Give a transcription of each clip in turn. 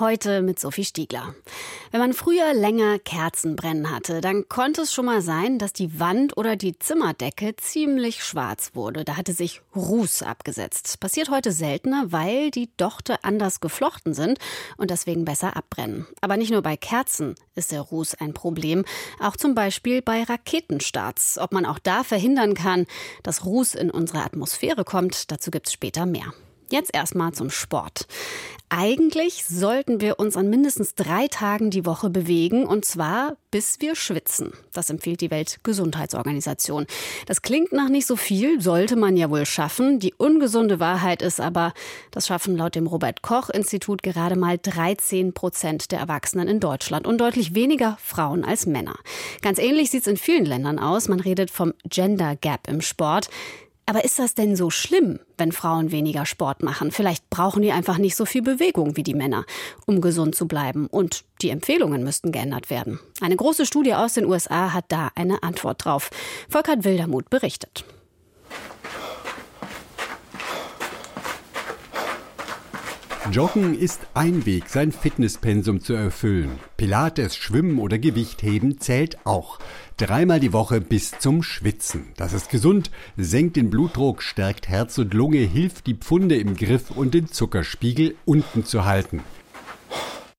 Heute mit Sophie Stiegler. Wenn man früher länger Kerzen brennen hatte, dann konnte es schon mal sein, dass die Wand oder die Zimmerdecke ziemlich schwarz wurde. Da hatte sich Ruß abgesetzt. Passiert heute seltener, weil die Dochte anders geflochten sind und deswegen besser abbrennen. Aber nicht nur bei Kerzen ist der Ruß ein Problem, auch zum Beispiel bei Raketenstarts. Ob man auch da verhindern kann, dass Ruß in unsere Atmosphäre kommt, dazu gibt es später mehr. Jetzt erstmal zum Sport. Eigentlich sollten wir uns an mindestens drei Tagen die Woche bewegen, und zwar bis wir schwitzen. Das empfiehlt die Weltgesundheitsorganisation. Das klingt nach nicht so viel, sollte man ja wohl schaffen. Die ungesunde Wahrheit ist aber, das schaffen laut dem Robert Koch Institut gerade mal 13 Prozent der Erwachsenen in Deutschland und deutlich weniger Frauen als Männer. Ganz ähnlich sieht es in vielen Ländern aus. Man redet vom Gender Gap im Sport. Aber ist das denn so schlimm, wenn Frauen weniger Sport machen? Vielleicht brauchen die einfach nicht so viel Bewegung wie die Männer, um gesund zu bleiben. Und die Empfehlungen müssten geändert werden. Eine große Studie aus den USA hat da eine Antwort drauf. Volkert Wildermuth berichtet. Joggen ist ein Weg, sein Fitnesspensum zu erfüllen. Pilates, Schwimmen oder Gewichtheben zählt auch. Dreimal die Woche bis zum Schwitzen. Das ist gesund, senkt den Blutdruck, stärkt Herz und Lunge, hilft die Pfunde im Griff und den Zuckerspiegel unten zu halten.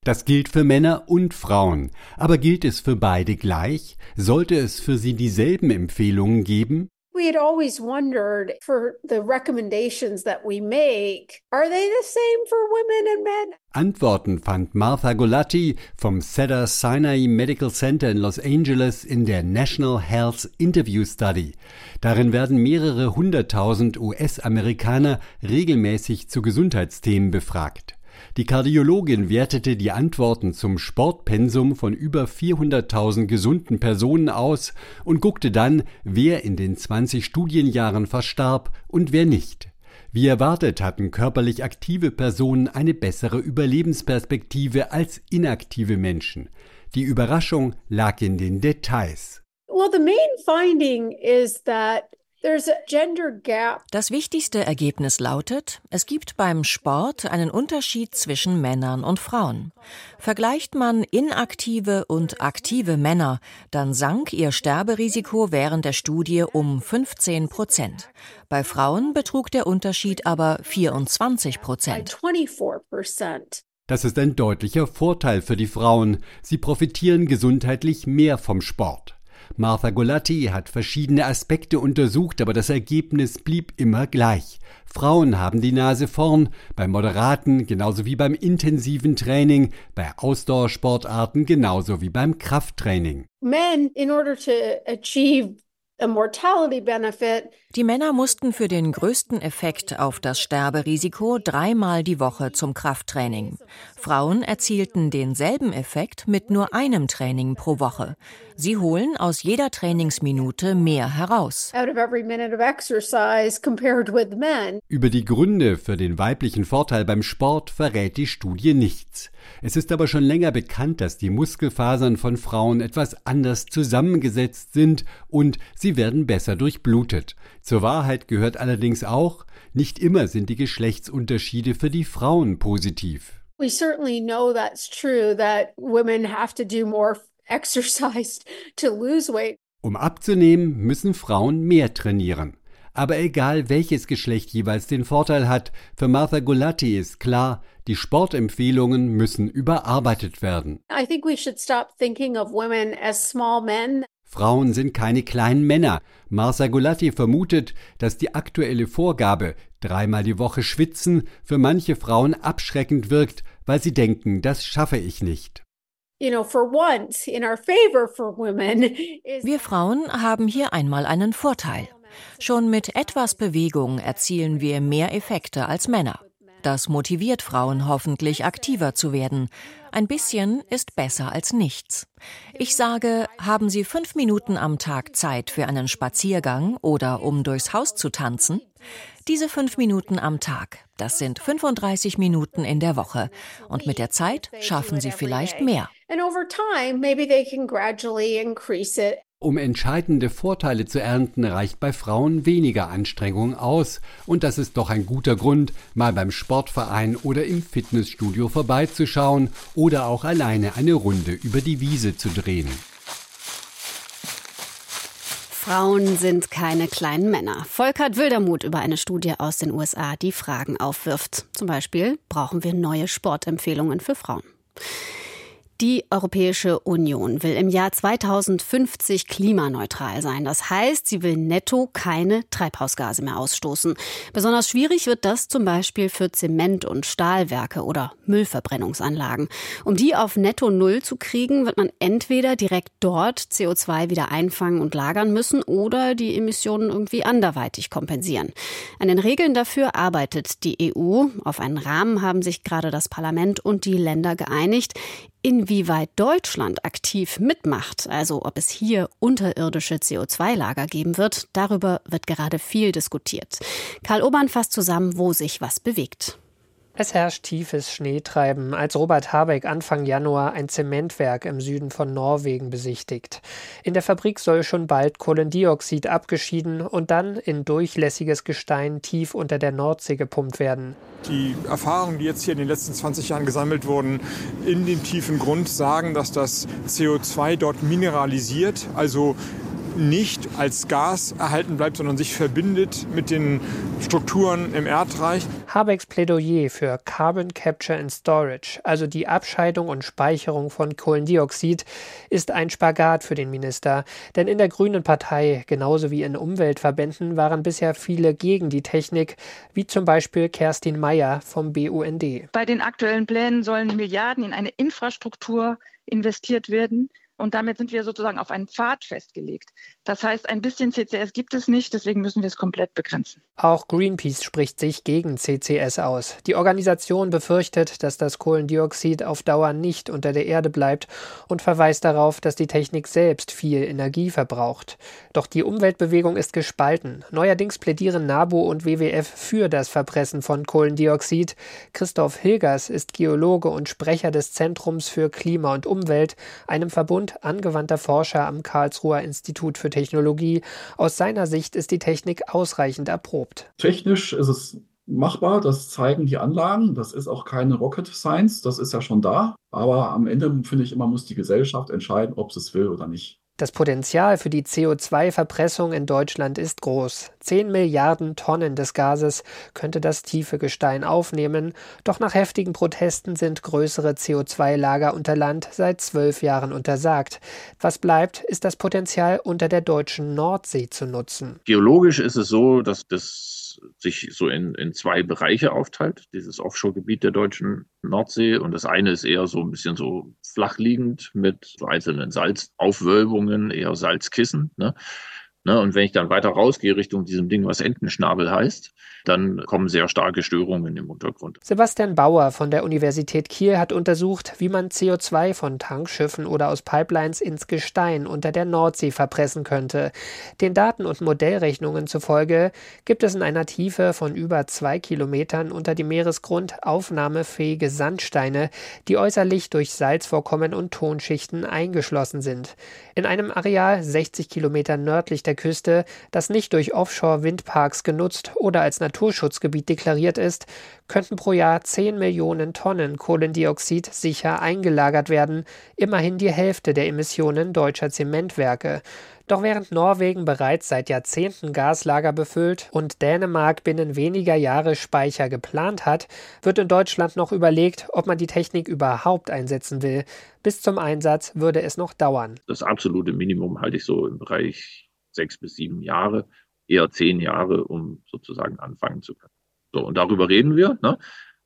Das gilt für Männer und Frauen. Aber gilt es für beide gleich? Sollte es für sie dieselben Empfehlungen geben? We had always wondered for the recommendations that we make, are they the same for women and men? Antworten fand Martha Golatti vom Cedar Sinai Medical Center in Los Angeles in der National Health Interview Study. Darin werden mehrere hunderttausend US-Amerikaner regelmäßig zu Gesundheitsthemen befragt. Die Kardiologin wertete die Antworten zum Sportpensum von über 400.000 gesunden Personen aus und guckte dann, wer in den 20 Studienjahren verstarb und wer nicht. Wie erwartet hatten körperlich aktive Personen eine bessere Überlebensperspektive als inaktive Menschen. Die Überraschung lag in den Details. Well, the main finding is that das wichtigste Ergebnis lautet, es gibt beim Sport einen Unterschied zwischen Männern und Frauen. Vergleicht man inaktive und aktive Männer, dann sank ihr Sterberisiko während der Studie um 15 Prozent. Bei Frauen betrug der Unterschied aber 24 Prozent. Das ist ein deutlicher Vorteil für die Frauen. Sie profitieren gesundheitlich mehr vom Sport. Martha Golatti hat verschiedene Aspekte untersucht, aber das Ergebnis blieb immer gleich. Frauen haben die Nase vorn, beim moderaten genauso wie beim intensiven Training, bei Ausdauersportarten genauso wie beim Krafttraining. Men, in order to achieve die Männer mussten für den größten Effekt auf das Sterberisiko dreimal die Woche zum Krafttraining. Frauen erzielten denselben Effekt mit nur einem Training pro Woche. Sie holen aus jeder Trainingsminute mehr heraus. Über die Gründe für den weiblichen Vorteil beim Sport verrät die Studie nichts. Es ist aber schon länger bekannt, dass die Muskelfasern von Frauen etwas anders zusammengesetzt sind und sie werden besser durchblutet. Zur Wahrheit gehört allerdings auch, nicht immer sind die Geschlechtsunterschiede für die Frauen positiv. We certainly know that's true that women have to do more exercise to lose weight. Um abzunehmen, müssen Frauen mehr trainieren. Aber egal welches Geschlecht jeweils den Vorteil hat, für Martha Gulati ist klar, die Sportempfehlungen müssen überarbeitet werden. I think we should stop thinking of women as small men. Frauen sind keine kleinen Männer. Martha Gulati vermutet, dass die aktuelle Vorgabe, dreimal die Woche schwitzen, für manche Frauen abschreckend wirkt, weil sie denken, das schaffe ich nicht. Wir Frauen haben hier einmal einen Vorteil. Schon mit etwas Bewegung erzielen wir mehr Effekte als Männer. Das motiviert Frauen hoffentlich aktiver zu werden. Ein bisschen ist besser als nichts. Ich sage, haben Sie fünf Minuten am Tag Zeit für einen Spaziergang oder um durchs Haus zu tanzen? Diese fünf Minuten am Tag, das sind 35 Minuten in der Woche. Und mit der Zeit schaffen Sie vielleicht mehr. Um entscheidende Vorteile zu ernten, reicht bei Frauen weniger Anstrengung aus. Und das ist doch ein guter Grund, mal beim Sportverein oder im Fitnessstudio vorbeizuschauen oder auch alleine eine Runde über die Wiese zu drehen. Frauen sind keine kleinen Männer. Volkert Wildermuth über eine Studie aus den USA, die Fragen aufwirft. Zum Beispiel, brauchen wir neue Sportempfehlungen für Frauen? Die Europäische Union will im Jahr 2050 klimaneutral sein. Das heißt, sie will netto keine Treibhausgase mehr ausstoßen. Besonders schwierig wird das zum Beispiel für Zement- und Stahlwerke oder Müllverbrennungsanlagen. Um die auf netto Null zu kriegen, wird man entweder direkt dort CO2 wieder einfangen und lagern müssen oder die Emissionen irgendwie anderweitig kompensieren. An den Regeln dafür arbeitet die EU. Auf einen Rahmen haben sich gerade das Parlament und die Länder geeinigt. Inwieweit Deutschland aktiv mitmacht, also ob es hier unterirdische CO2-Lager geben wird, darüber wird gerade viel diskutiert. Karl Obern fasst zusammen, wo sich was bewegt. Es herrscht tiefes Schneetreiben, als Robert Habeck Anfang Januar ein Zementwerk im Süden von Norwegen besichtigt. In der Fabrik soll schon bald Kohlendioxid abgeschieden und dann in durchlässiges Gestein tief unter der Nordsee gepumpt werden. Die Erfahrungen, die jetzt hier in den letzten 20 Jahren gesammelt wurden, in dem tiefen Grund sagen, dass das CO2 dort mineralisiert, also nicht als Gas erhalten bleibt, sondern sich verbindet mit den Strukturen im Erdreich. Habecks Plädoyer für Carbon Capture and Storage, also die Abscheidung und Speicherung von Kohlendioxid, ist ein Spagat für den Minister. Denn in der Grünen Partei, genauso wie in Umweltverbänden, waren bisher viele gegen die Technik, wie zum Beispiel Kerstin Mayer vom BUND. Bei den aktuellen Plänen sollen Milliarden in eine Infrastruktur investiert werden, und damit sind wir sozusagen auf einen Pfad festgelegt. Das heißt, ein bisschen CCS gibt es nicht, deswegen müssen wir es komplett begrenzen. Auch Greenpeace spricht sich gegen CCS aus. Die Organisation befürchtet, dass das Kohlendioxid auf Dauer nicht unter der Erde bleibt und verweist darauf, dass die Technik selbst viel Energie verbraucht. Doch die Umweltbewegung ist gespalten. Neuerdings plädieren NABU und WWF für das Verpressen von Kohlendioxid. Christoph Hilgers ist Geologe und Sprecher des Zentrums für Klima und Umwelt, einem Verbund angewandter Forscher am Karlsruher Institut für Technologie. Aus seiner Sicht ist die Technik ausreichend erprobt. Technisch ist es machbar, das zeigen die Anlagen. Das ist auch keine Rocket Science, das ist ja schon da. Aber am Ende finde ich immer, muss die Gesellschaft entscheiden, ob sie es will oder nicht. Das Potenzial für die CO2-Verpressung in Deutschland ist groß. Zehn Milliarden Tonnen des Gases könnte das tiefe Gestein aufnehmen, doch nach heftigen Protesten sind größere CO2-Lager unter Land seit zwölf Jahren untersagt. Was bleibt, ist das Potenzial unter der deutschen Nordsee zu nutzen. Geologisch ist es so, dass das sich so in, in zwei Bereiche aufteilt, dieses Offshore-Gebiet der deutschen Nordsee. Und das eine ist eher so ein bisschen so flach liegend mit so einzelnen Salzaufwölbungen, eher Salzkissen. Ne? Ne, und wenn ich dann weiter rausgehe Richtung diesem Ding, was Entenschnabel heißt, dann kommen sehr starke Störungen im Untergrund. Sebastian Bauer von der Universität Kiel hat untersucht, wie man CO2 von Tankschiffen oder aus Pipelines ins Gestein unter der Nordsee verpressen könnte. Den Daten und Modellrechnungen zufolge gibt es in einer Tiefe von über zwei Kilometern unter dem Meeresgrund aufnahmefähige Sandsteine, die äußerlich durch Salzvorkommen und Tonschichten eingeschlossen sind. In einem Areal 60 Kilometer nördlich der der Küste, das nicht durch Offshore-Windparks genutzt oder als Naturschutzgebiet deklariert ist, könnten pro Jahr 10 Millionen Tonnen Kohlendioxid sicher eingelagert werden, immerhin die Hälfte der Emissionen deutscher Zementwerke. Doch während Norwegen bereits seit Jahrzehnten Gaslager befüllt und Dänemark binnen weniger Jahre Speicher geplant hat, wird in Deutschland noch überlegt, ob man die Technik überhaupt einsetzen will. Bis zum Einsatz würde es noch dauern. Das absolute Minimum halte ich so im Bereich sechs bis sieben Jahre, eher zehn Jahre, um sozusagen anfangen zu können. So, und darüber reden wir. Ne?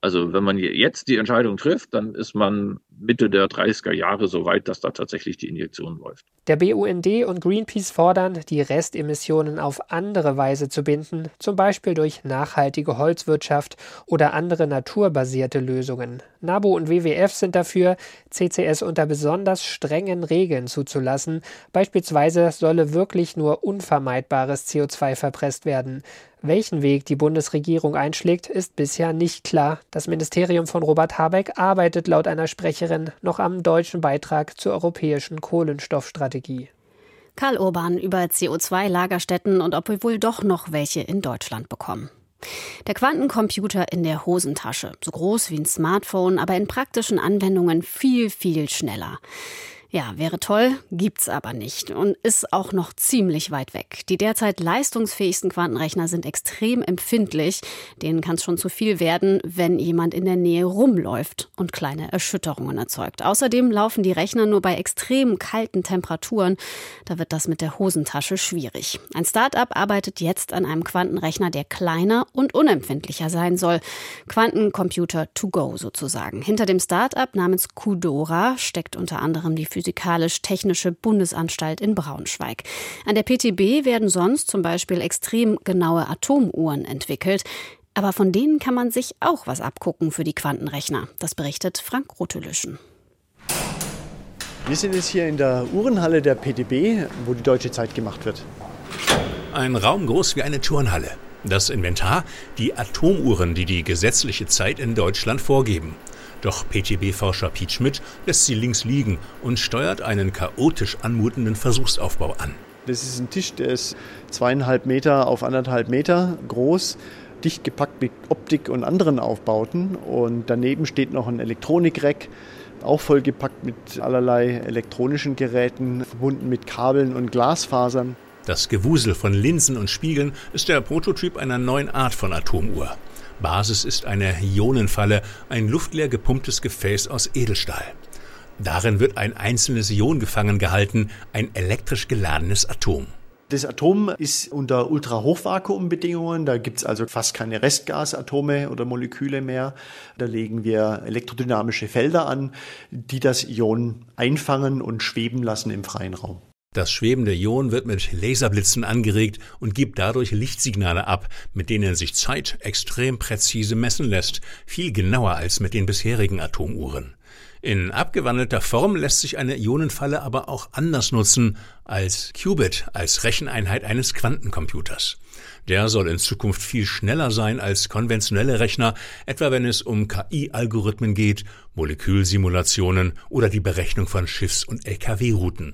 Also wenn man jetzt die Entscheidung trifft, dann ist man Mitte der 30er Jahre so weit, dass da tatsächlich die Injektion läuft. Der BUND und Greenpeace fordern, die Restemissionen auf andere Weise zu binden, zum Beispiel durch nachhaltige Holzwirtschaft oder andere naturbasierte Lösungen. NABU und WWF sind dafür, CCS unter besonders strengen Regeln zuzulassen. Beispielsweise solle wirklich nur unvermeidbares CO2 verpresst werden. Welchen Weg die Bundesregierung einschlägt, ist bisher nicht klar. Das Ministerium von Robert Habeck arbeitet laut einer Sprecherin noch am deutschen Beitrag zur europäischen Kohlenstoffstrategie. Karl Urban über CO2-Lagerstätten und ob wir wohl doch noch welche in Deutschland bekommen. Der Quantencomputer in der Hosentasche, so groß wie ein Smartphone, aber in praktischen Anwendungen viel, viel schneller. Ja, wäre toll, gibt's aber nicht und ist auch noch ziemlich weit weg. Die derzeit leistungsfähigsten Quantenrechner sind extrem empfindlich. Denen kann es schon zu viel werden, wenn jemand in der Nähe rumläuft und kleine Erschütterungen erzeugt. Außerdem laufen die Rechner nur bei extrem kalten Temperaturen. Da wird das mit der Hosentasche schwierig. Ein Start-up arbeitet jetzt an einem Quantenrechner, der kleiner und unempfindlicher sein soll. Quantencomputer to go sozusagen. Hinter dem Start-up namens Qudora steckt unter anderem die Physik Physikalisch-Technische Bundesanstalt in Braunschweig. An der PTB werden sonst zum Beispiel extrem genaue Atomuhren entwickelt. Aber von denen kann man sich auch was abgucken für die Quantenrechner. Das berichtet Frank Rotelüschen. Wir sind jetzt hier in der Uhrenhalle der PTB, wo die deutsche Zeit gemacht wird. Ein Raum groß wie eine Turnhalle. Das Inventar, die Atomuhren, die die gesetzliche Zeit in Deutschland vorgeben. Doch PTB-Forscher Piet Schmidt lässt sie links liegen und steuert einen chaotisch anmutenden Versuchsaufbau an. Das ist ein Tisch, der ist zweieinhalb Meter auf anderthalb Meter groß, dicht gepackt mit Optik und anderen Aufbauten. Und daneben steht noch ein Elektronikreck, auch vollgepackt mit allerlei elektronischen Geräten, verbunden mit Kabeln und Glasfasern. Das Gewusel von Linsen und Spiegeln ist der Prototyp einer neuen Art von Atomuhr. Basis ist eine Ionenfalle, ein luftleer gepumptes Gefäß aus Edelstahl. Darin wird ein einzelnes Ion gefangen gehalten, ein elektrisch geladenes Atom. Das Atom ist unter Ultrahochvakuumbedingungen, da gibt es also fast keine Restgasatome oder Moleküle mehr. Da legen wir elektrodynamische Felder an, die das Ion einfangen und schweben lassen im freien Raum. Das schwebende Ion wird mit Laserblitzen angeregt und gibt dadurch Lichtsignale ab, mit denen sich Zeit extrem präzise messen lässt, viel genauer als mit den bisherigen Atomuhren. In abgewandelter Form lässt sich eine Ionenfalle aber auch anders nutzen als Qubit, als Recheneinheit eines Quantencomputers. Der soll in Zukunft viel schneller sein als konventionelle Rechner, etwa wenn es um KI-Algorithmen geht, Molekülsimulationen oder die Berechnung von Schiffs- und Lkw-Routen.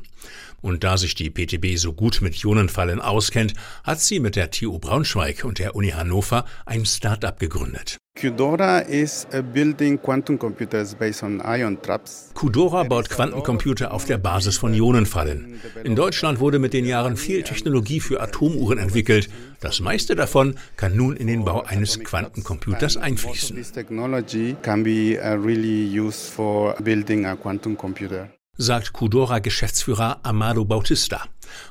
Und da sich die PTB so gut mit Ionenfallen auskennt, hat sie mit der TU Braunschweig und der Uni Hannover ein Start-up gegründet. Qdora is building quantum computers based on ion traps. Qdora baut Quantencomputer auf der Basis von Ionenfallen. In Deutschland wurde mit den Jahren viel Technologie für Atomuhren entwickelt. Das meiste davon kann nun in den Bau eines Quantencomputers einfließen. Sagt Qdora-Geschäftsführer Amado Bautista.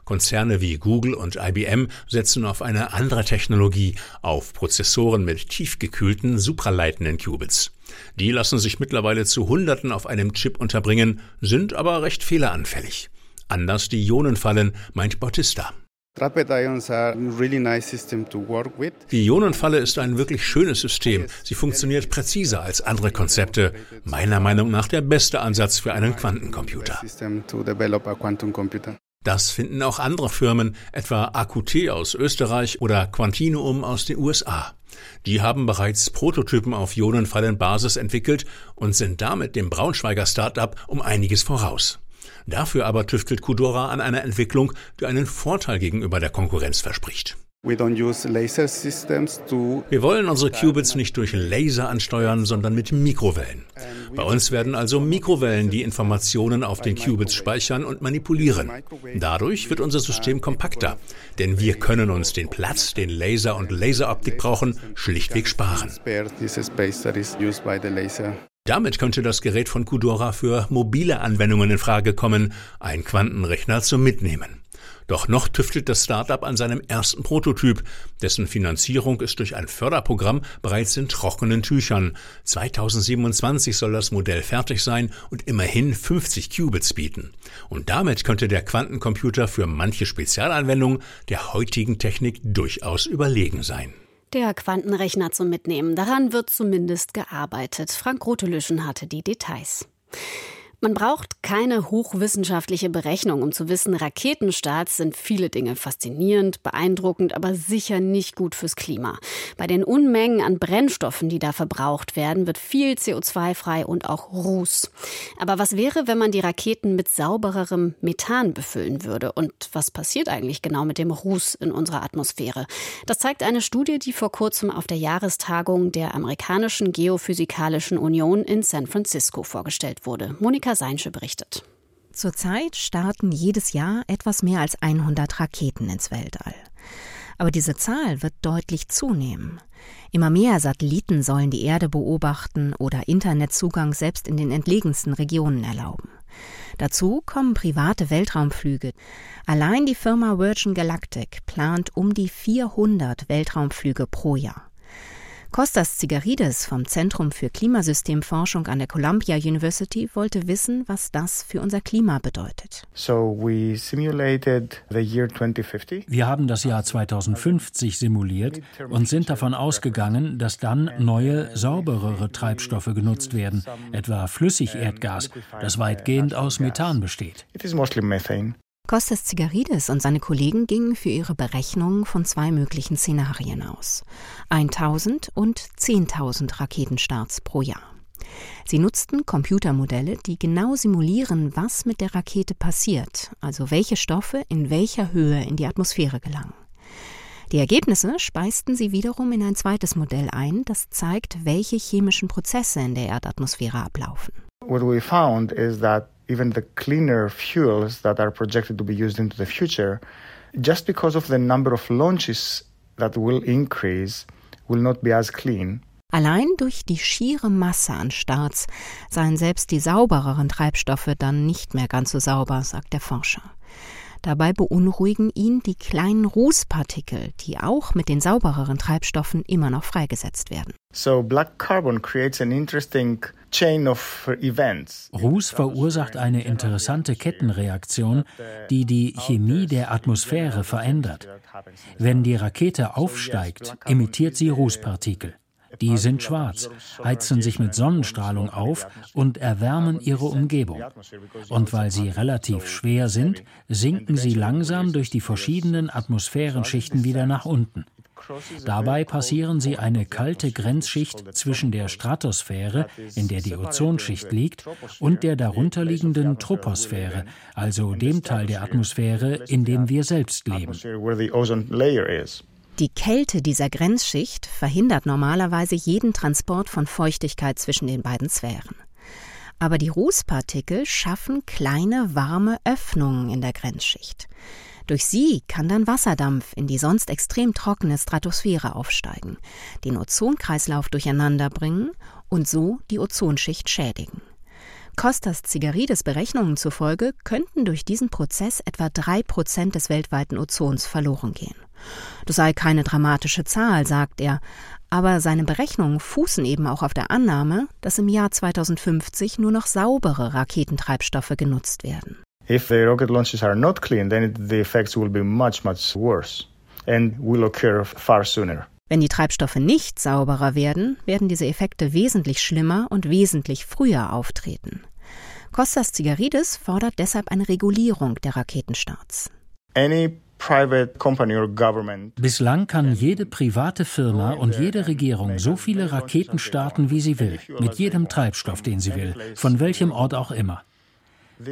Konzerne wie Google und IBM setzen auf eine andere Technologie, auf Prozessoren mit tiefgekühlten, supraleitenden Qubits. Die lassen sich mittlerweile zu Hunderten auf einem Chip unterbringen, sind aber recht fehleranfällig. Anders die Ionenfallen, meint Bautista. Die Ionenfalle ist ein wirklich schönes System. Sie funktioniert präziser als andere Konzepte. Meiner Meinung nach der beste Ansatz für einen Quantencomputer. Das finden auch andere Firmen, etwa AQT aus Österreich oder Quantinuum aus den USA. Die haben bereits Prototypen auf Ionenfallenbasis entwickelt und sind damit dem Braunschweiger Start-up um einiges voraus. Dafür aber tüftelt Qdora an einer Entwicklung, die einen Vorteil gegenüber der Konkurrenz verspricht. Wir wollen unsere Qubits nicht durch Laser ansteuern, sondern mit Mikrowellen. Bei uns werden also Mikrowellen die Informationen auf den Qubits speichern und manipulieren. Dadurch wird unser System kompakter, denn wir können uns den Platz, den Laser und Laseroptik brauchen, schlichtweg sparen. Damit könnte das Gerät von Qdora für mobile Anwendungen in Frage kommen, ein Quantenrechner zum Mitnehmen. Doch noch tüftelt das Startup an seinem ersten Prototyp, dessen Finanzierung ist durch ein Förderprogramm bereits in trockenen Tüchern. 2027 soll das Modell fertig sein und immerhin 50 Qubits bieten. Und damit könnte der Quantencomputer für manche Spezialanwendungen der heutigen Technik durchaus überlegen sein. Der Quantenrechner zum Mitnehmen. Daran wird zumindest gearbeitet. Frank Rotelüschen hatte die Details. Man braucht keine hochwissenschaftliche Berechnung, um zu wissen, Raketenstarts sind viele Dinge faszinierend, beeindruckend, aber sicher nicht gut fürs Klima. Bei den Unmengen an Brennstoffen, die da verbraucht werden, wird viel CO2 frei und auch Ruß. Aber was wäre, wenn man die Raketen mit saubererem Methan befüllen würde? Und was passiert eigentlich genau mit dem Ruß in unserer Atmosphäre? Das zeigt eine Studie, die vor kurzem auf der Jahrestagung der amerikanischen Geophysikalischen Union in San Francisco vorgestellt wurde. Monika Monika Seinsche berichtet. Zurzeit starten jedes Jahr etwas mehr als 100 Raketen ins Weltall. Aber diese Zahl wird deutlich zunehmen. Immer mehr Satelliten sollen die Erde beobachten oder Internetzugang selbst in den entlegensten Regionen erlauben. Dazu kommen private Weltraumflüge. Allein die Firma Virgin Galactic plant um die 400 Weltraumflüge pro Jahr. Kostas Zigarides vom Zentrum für Klimasystemforschung an der Columbia University wollte wissen, was das für unser Klima bedeutet. Wir haben das Jahr 2050 simuliert und sind davon ausgegangen, dass dann neue, sauberere Treibstoffe genutzt werden, etwa Flüssigerdgas, das weitgehend aus Methan besteht. Kostas Zigaridis und seine Kollegen gingen für ihre Berechnungen von zwei möglichen Szenarien aus. 1000 und 10.000 Raketenstarts pro Jahr. Sie nutzten Computermodelle, die genau simulieren, was mit der Rakete passiert, also welche Stoffe in welcher Höhe in die Atmosphäre gelangen. Die Ergebnisse speisten sie wiederum in ein zweites Modell ein, das zeigt, welche chemischen Prozesse in der Erdatmosphäre ablaufen. What we found is that even the cleaner fuels that are projected to be used into the future, just because of the number of launches that will increase, will not be as clean. Allein durch die schiere Masse an Starts seien selbst die saubereren Treibstoffe dann nicht mehr ganz so sauber, sagt der Forscher. Dabei beunruhigen ihn die kleinen Rußpartikel, die auch mit den saubereren Treibstoffen immer noch freigesetzt werden. So black carbon creates an interesting Ruß verursacht eine interessante Kettenreaktion, die die Chemie der Atmosphäre verändert. Wenn die Rakete aufsteigt, emittiert sie Rußpartikel. Die sind schwarz, heizen sich mit Sonnenstrahlung auf und erwärmen ihre Umgebung. Und weil sie relativ schwer sind, sinken sie langsam durch die verschiedenen Atmosphärenschichten wieder nach unten. Dabei passieren sie eine kalte Grenzschicht zwischen der Stratosphäre, in der die Ozonschicht liegt, und der darunterliegenden Troposphäre, also dem Teil der Atmosphäre, in dem wir selbst leben. Die Kälte dieser Grenzschicht verhindert normalerweise jeden Transport von Feuchtigkeit zwischen den beiden Sphären. Aber die Rußpartikel schaffen kleine warme Öffnungen in der Grenzschicht. Durch sie kann dann Wasserdampf in die sonst extrem trockene Stratosphäre aufsteigen, den Ozonkreislauf durcheinander bringen und so die Ozonschicht schädigen. Costas Zigarides Berechnungen zufolge könnten durch diesen Prozess etwa drei Prozent des weltweiten Ozons verloren gehen. Das sei keine dramatische Zahl, sagt er, aber seine Berechnungen fußen eben auch auf der Annahme, dass im Jahr 2050 nur noch saubere Raketentreibstoffe genutzt werden. If the rocket launches are not clean, then the effects will be much, much worse and will occur far sooner. Wenn die Treibstoffe nicht sauberer werden, werden diese Effekte wesentlich schlimmer und wesentlich früher auftreten. Kostas Zigaridis fordert deshalb eine Regulierung der Raketenstarts. Bislang kann jede private Firma und jede Regierung so viele Raketen starten, wie sie will, mit jedem Treibstoff, den sie will, von welchem Ort auch immer.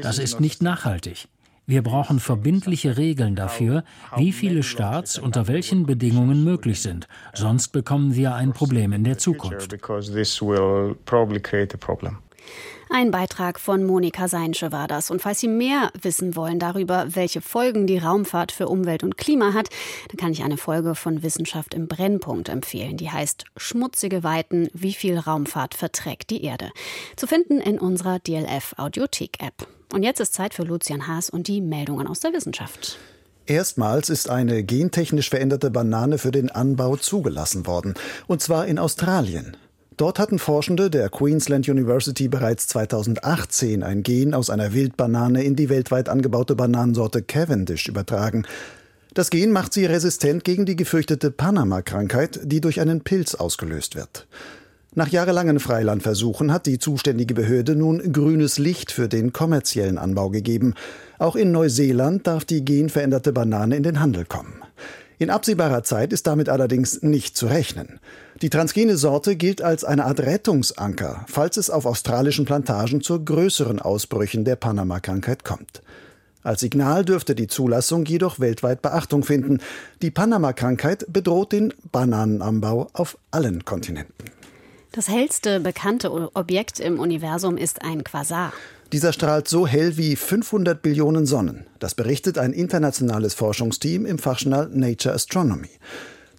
Das ist nicht nachhaltig. Wir brauchen verbindliche Regeln dafür, wie viele Starts unter welchen Bedingungen möglich sind. Sonst bekommen wir ein Problem in der Zukunft. Ein Beitrag von Monika Seinsche war das. Und falls Sie mehr wissen wollen darüber, welche Folgen die Raumfahrt für Umwelt und Klima hat, dann kann ich eine Folge von Wissenschaft im Brennpunkt empfehlen. Die heißt Schmutzige Weiten, wie viel Raumfahrt verträgt die Erde. Zu finden in unserer DLF Audiothek App. Und jetzt ist Zeit für Lucian Haas und die Meldungen aus der Wissenschaft. Erstmals ist eine gentechnisch veränderte Banane für den Anbau zugelassen worden, und zwar in Australien. Dort hatten Forschende der Queensland University bereits 2018 ein Gen aus einer Wildbanane in die weltweit angebaute Bananensorte Cavendish übertragen. Das Gen macht sie resistent gegen die gefürchtete Panama-Krankheit, die durch einen Pilz ausgelöst wird. Nach jahrelangen Freilandversuchen hat die zuständige Behörde nun grünes Licht für den kommerziellen Anbau gegeben. Auch in Neuseeland darf die genveränderte Banane in den Handel kommen. In absehbarer Zeit ist damit allerdings nicht zu rechnen. Die transgene Sorte gilt als eine Art Rettungsanker, falls es auf australischen Plantagen zu größeren Ausbrüchen der Panama-Krankheit kommt. Als Signal dürfte die Zulassung jedoch weltweit Beachtung finden. Die Panama-Krankheit bedroht den Bananenanbau auf allen Kontinenten. Das hellste bekannte Objekt im Universum ist ein Quasar. Dieser strahlt so hell wie 500 Billionen Sonnen. Das berichtet ein internationales Forschungsteam im Fachjournal Nature Astronomy.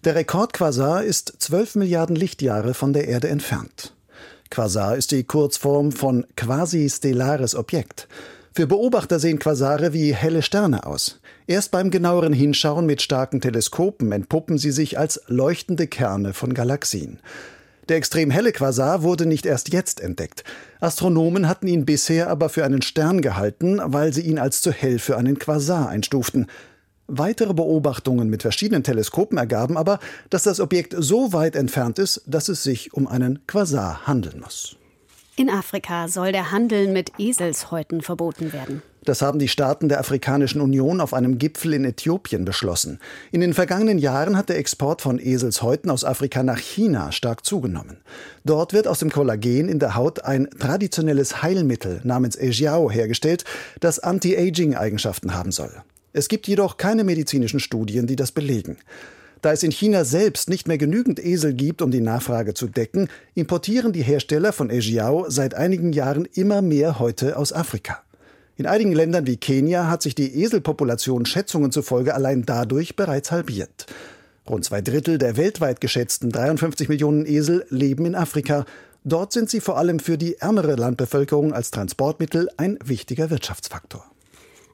Der Rekordquasar ist 12 Milliarden Lichtjahre von der Erde entfernt. Quasar ist die Kurzform von quasi-stellares Objekt. Für Beobachter sehen Quasare wie helle Sterne aus. Erst beim genaueren Hinschauen mit starken Teleskopen entpuppen sie sich als leuchtende Kerne von Galaxien. Der extrem helle Quasar wurde nicht erst jetzt entdeckt. Astronomen hatten ihn bisher aber für einen Stern gehalten, weil sie ihn als zu hell für einen Quasar einstuften. Weitere Beobachtungen mit verschiedenen Teleskopen ergaben aber, dass das Objekt so weit entfernt ist, dass es sich um einen Quasar handeln muss. In Afrika soll der Handel mit Eselshäuten verboten werden. Das haben die Staaten der Afrikanischen Union auf einem Gipfel in Äthiopien beschlossen. In den vergangenen Jahren hat der Export von Eselshäuten aus Afrika nach China stark zugenommen. Dort wird aus dem Kollagen in der Haut ein traditionelles Heilmittel namens Ejiao hergestellt, das Anti-Aging-Eigenschaften haben soll. Es gibt jedoch keine medizinischen Studien, die das belegen. Da es in China selbst nicht mehr genügend Esel gibt, um die Nachfrage zu decken, importieren die Hersteller von Ejiao seit einigen Jahren immer mehr Häute aus Afrika. In einigen Ländern wie Kenia hat sich die Eselpopulation Schätzungen zufolge allein dadurch bereits halbiert. Rund zwei Drittel der weltweit geschätzten 53 Millionen Esel leben in Afrika. Dort sind sie vor allem für die ärmere Landbevölkerung als Transportmittel ein wichtiger Wirtschaftsfaktor.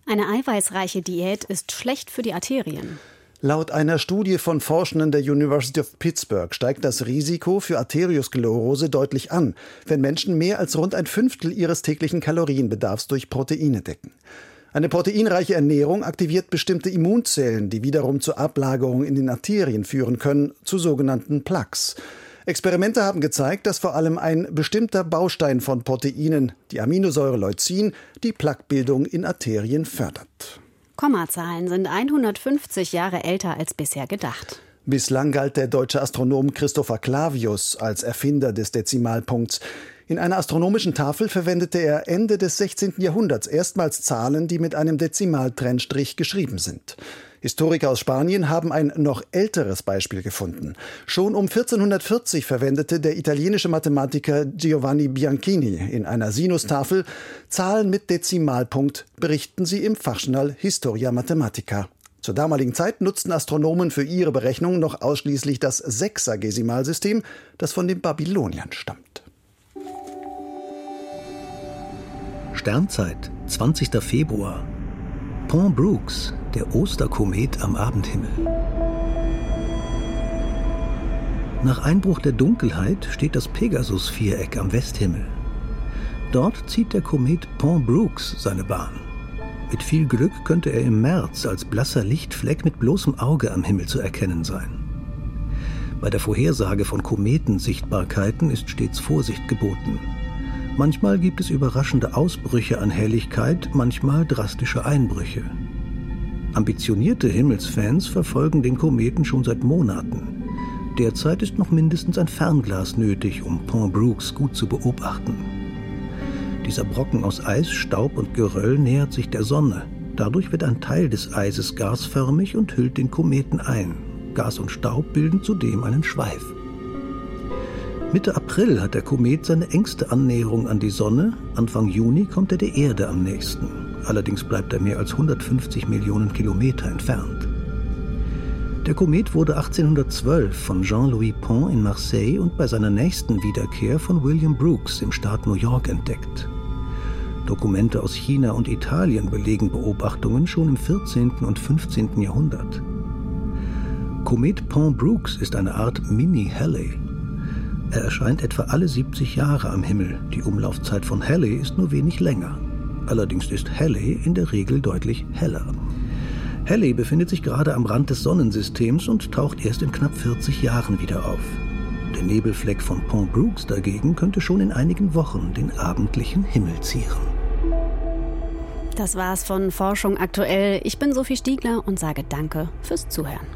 Eine eiweißreiche Diät ist schlecht für die Arterien. Laut einer Studie von Forschenden der University of Pittsburgh steigt das Risiko für Arteriosklerose deutlich an, wenn Menschen mehr als rund ein Fünftel ihres täglichen Kalorienbedarfs durch Proteine decken. Eine proteinreiche Ernährung aktiviert bestimmte Immunzellen, die wiederum zur Ablagerung in den Arterien führen können, zu sogenannten Plaques. Experimente haben gezeigt, dass vor allem ein bestimmter Baustein von Proteinen, die Aminosäure Leucin, die Plaquebildung in Arterien fördert. Kommazahlen sind 150 Jahre älter als bisher gedacht. Bislang galt der deutsche Astronom Christopher Clavius als Erfinder des Dezimalpunkts. In einer astronomischen Tafel verwendete er Ende des 16. Jahrhunderts erstmals Zahlen, die mit einem Dezimaltrennstrich geschrieben sind. Historiker aus Spanien haben ein noch älteres Beispiel gefunden. Schon um 1440 verwendete der italienische Mathematiker Giovanni Bianchini in einer Sinustafel Zahlen mit Dezimalpunkt, berichten sie im Fachjournal Historia Mathematica. Zur damaligen Zeit nutzten Astronomen für ihre Berechnungen noch ausschließlich das Sechsergesimalsystem, das von den Babyloniern stammt. Sternzeit, 20. Februar. Pont Brooks, der Osterkomet am Abendhimmel. Nach Einbruch der Dunkelheit steht das Pegasus-Viereck am Westhimmel. Dort zieht der Komet Pont Brooks seine Bahn. Mit viel Glück könnte er im März als blasser Lichtfleck mit bloßem Auge am Himmel zu erkennen sein. Bei der Vorhersage von Kometensichtbarkeiten ist stets Vorsicht geboten. Manchmal gibt es überraschende Ausbrüche an Helligkeit, manchmal drastische Einbrüche. Ambitionierte Himmelsfans verfolgen den Kometen schon seit Monaten. Derzeit ist noch mindestens ein Fernglas nötig, um Pont Brooks gut zu beobachten. Dieser Brocken aus Eis, Staub und Geröll nähert sich der Sonne. Dadurch wird ein Teil des Eises gasförmig und hüllt den Kometen ein. Gas und Staub bilden zudem einen Schweif. Mitte April hat der Komet seine engste Annäherung an die Sonne, Anfang Juni kommt er der Erde am nächsten. Allerdings bleibt er mehr als 150 Millionen Kilometer entfernt. Der Komet wurde 1812 von Jean-Louis Pont in Marseille und bei seiner nächsten Wiederkehr von William Brooks im Staat New York entdeckt. Dokumente aus China und Italien belegen Beobachtungen schon im 14. und 15. Jahrhundert. Komet Pont Brooks ist eine Art Mini-Halley. Er erscheint etwa alle 70 Jahre am Himmel. Die Umlaufzeit von Halley ist nur wenig länger. Allerdings ist Halley in der Regel deutlich heller. Halley befindet sich gerade am Rand des Sonnensystems und taucht erst in knapp 40 Jahren wieder auf. Der Nebelfleck von Pont Brooks dagegen könnte schon in einigen Wochen den abendlichen Himmel zieren. Das war's von Forschung aktuell. Ich bin Sophie Stiegler und sage Danke fürs Zuhören.